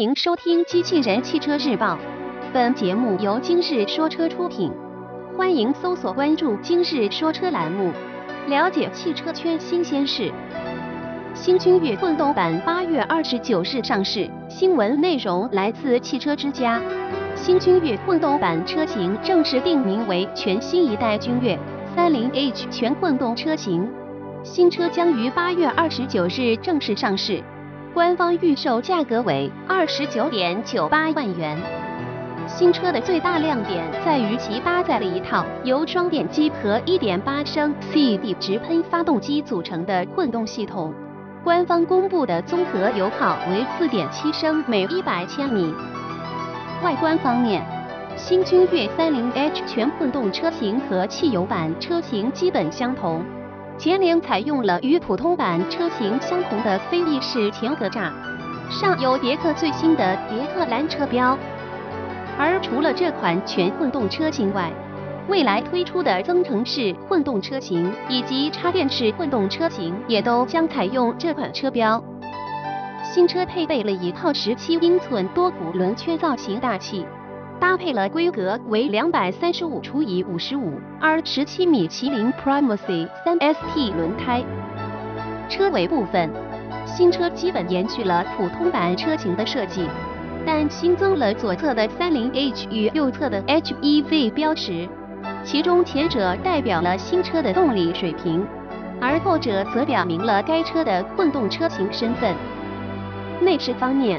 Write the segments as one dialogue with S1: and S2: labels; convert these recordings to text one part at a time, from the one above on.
S1: 欢迎收听《机器人汽车日报》，本节目由今日说车出品。欢迎搜索关注“今日说车”栏目，了解汽车圈新鲜事。新君越混动版八月二十九日上市，新闻内容来自汽车之家。新君越混动版车型正式定名为全新一代君越三零 H 全混动车型，新车将于八月二十九日正式上市。官方预售价格为二十九点九八万元。新车的最大亮点在于其搭载了一套由双电机和1.8升 CD 直喷发动机组成的混动系统。官方公布的综合油耗为4.7升每100千米。外观方面，新君越 30H 全混动车型和汽油版车型基本相同。前脸采用了与普通版车型相同的飞翼式前格栅，上有别克最新的别克蓝车标。而除了这款全混动车型外，未来推出的增程式混动车型以及插电式混动车型也都将采用这款车标。新车配备了一套十七英寸多股轮圈造型大气。搭配了规格为两百三十五除以五十五 R 十七米麒麟 Primacy 三 ST 轮胎。车尾部分，新车基本延续了普通版车型的设计，但新增了左侧的三零 H 与右侧的 HEV 标识，其中前者代表了新车的动力水平，而后者则表明了该车的混动车型身份。内饰方面。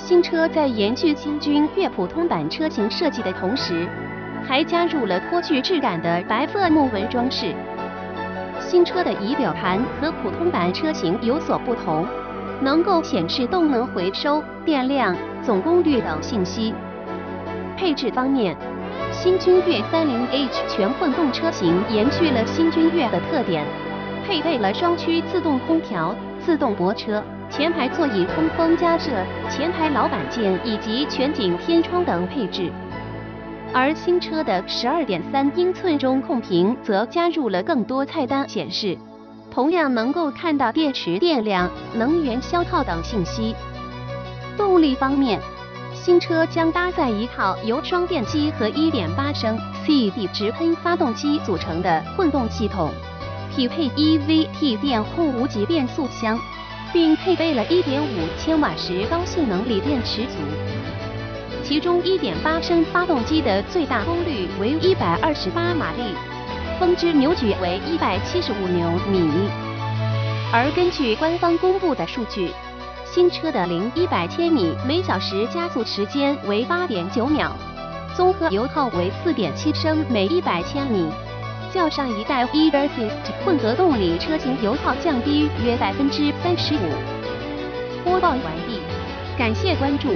S1: 新车在延续新君越普通版车型设计的同时，还加入了颇具质感的白色木纹装饰。新车的仪表盘和普通版车型有所不同，能够显示动能回收、电量、总功率等信息。配置方面，新君越 30H 全混动车型延续了新君越的特点，配备了双区自动空调、自动泊车。前排座椅通风加热、前排老板键以及全景天窗等配置，而新车的十二点三英寸中控屏则加入了更多菜单显示，同样能够看到电池电量、能源消耗等信息。动力方面，新车将搭载一套由双电机和一点八升 CD 直喷发动机组成的混动系统，匹配 EVT 电控无级变速箱。并配备了1.5千瓦时高性能锂电池组，其中1.8升发动机的最大功率为128马力，峰值扭矩为175牛米。而根据官方公布的数据，新车的零一百千米每小时加速时间为8.9秒，综合油耗为4.7升每100千米。较上一代 e-assist 混合动力车型油耗降低约百分之三十五。播报完毕，感谢关注。